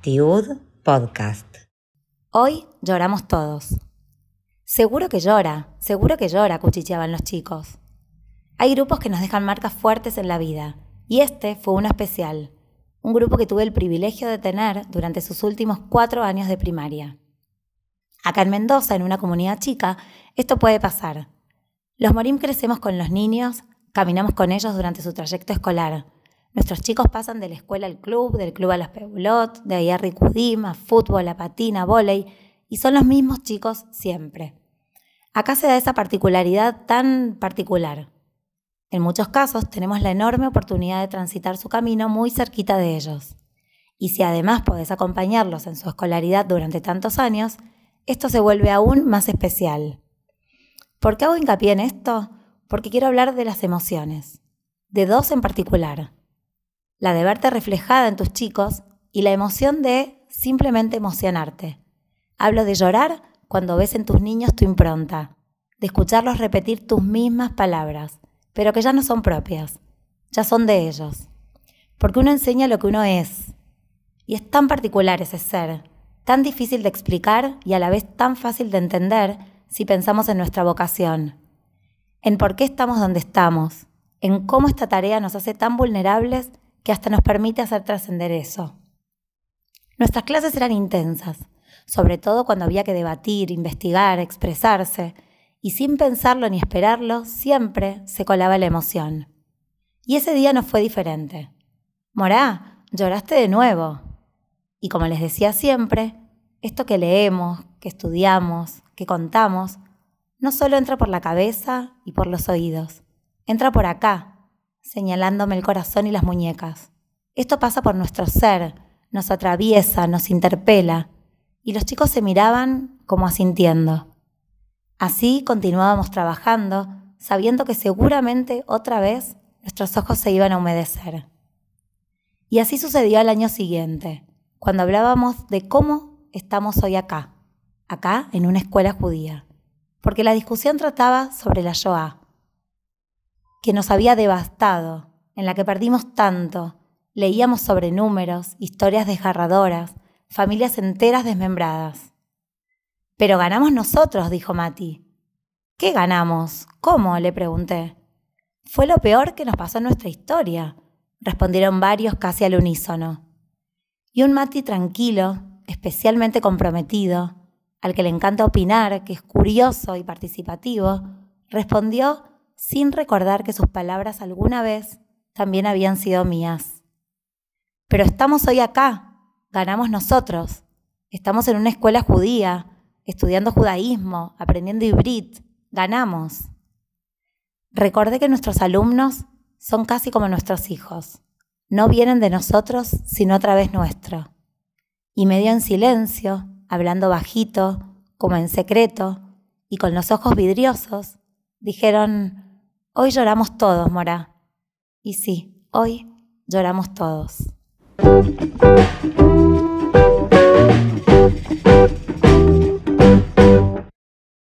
Tiud Podcast. Hoy lloramos todos. Seguro que llora, seguro que llora, cuchicheaban los chicos. Hay grupos que nos dejan marcas fuertes en la vida, y este fue uno especial, un grupo que tuve el privilegio de tener durante sus últimos cuatro años de primaria. Acá en Mendoza, en una comunidad chica, esto puede pasar. Los Morim crecemos con los niños, caminamos con ellos durante su trayecto escolar. Nuestros chicos pasan de la escuela al club, del club a las Peulot, de ahí a Ricudim, a fútbol, a patina, a volei, y son los mismos chicos siempre. Acá se da esa particularidad tan particular. En muchos casos tenemos la enorme oportunidad de transitar su camino muy cerquita de ellos. Y si además podés acompañarlos en su escolaridad durante tantos años, esto se vuelve aún más especial. ¿Por qué hago hincapié en esto? Porque quiero hablar de las emociones, de dos en particular. La de verte reflejada en tus chicos y la emoción de simplemente emocionarte. Hablo de llorar cuando ves en tus niños tu impronta, de escucharlos repetir tus mismas palabras, pero que ya no son propias, ya son de ellos. Porque uno enseña lo que uno es. Y es tan particular ese ser, tan difícil de explicar y a la vez tan fácil de entender si pensamos en nuestra vocación, en por qué estamos donde estamos, en cómo esta tarea nos hace tan vulnerables que hasta nos permite hacer trascender eso. Nuestras clases eran intensas, sobre todo cuando había que debatir, investigar, expresarse, y sin pensarlo ni esperarlo, siempre se colaba la emoción. Y ese día no fue diferente. Morá, lloraste de nuevo. Y como les decía siempre, esto que leemos, que estudiamos, que contamos, no solo entra por la cabeza y por los oídos, entra por acá, señalándome el corazón y las muñecas. Esto pasa por nuestro ser, nos atraviesa, nos interpela, y los chicos se miraban como asintiendo. Así continuábamos trabajando, sabiendo que seguramente otra vez nuestros ojos se iban a humedecer. Y así sucedió al año siguiente, cuando hablábamos de cómo estamos hoy acá, acá en una escuela judía, porque la discusión trataba sobre la Shoah, que nos había devastado, en la que perdimos tanto, leíamos sobre números, historias desgarradoras, familias enteras desmembradas. Pero ganamos nosotros, dijo Mati. ¿Qué ganamos? ¿Cómo? le pregunté. Fue lo peor que nos pasó en nuestra historia, respondieron varios casi al unísono. Y un Mati tranquilo, especialmente comprometido, al que le encanta opinar, que es curioso y participativo, respondió sin recordar que sus palabras alguna vez también habían sido mías. Pero estamos hoy acá, ganamos nosotros. Estamos en una escuela judía, estudiando judaísmo, aprendiendo hibrid, ganamos. Recordé que nuestros alumnos son casi como nuestros hijos. No vienen de nosotros, sino a través nuestro. Y medio en silencio, hablando bajito, como en secreto, y con los ojos vidriosos, dijeron, hoy lloramos todos, Mora. Y sí, hoy lloramos todos.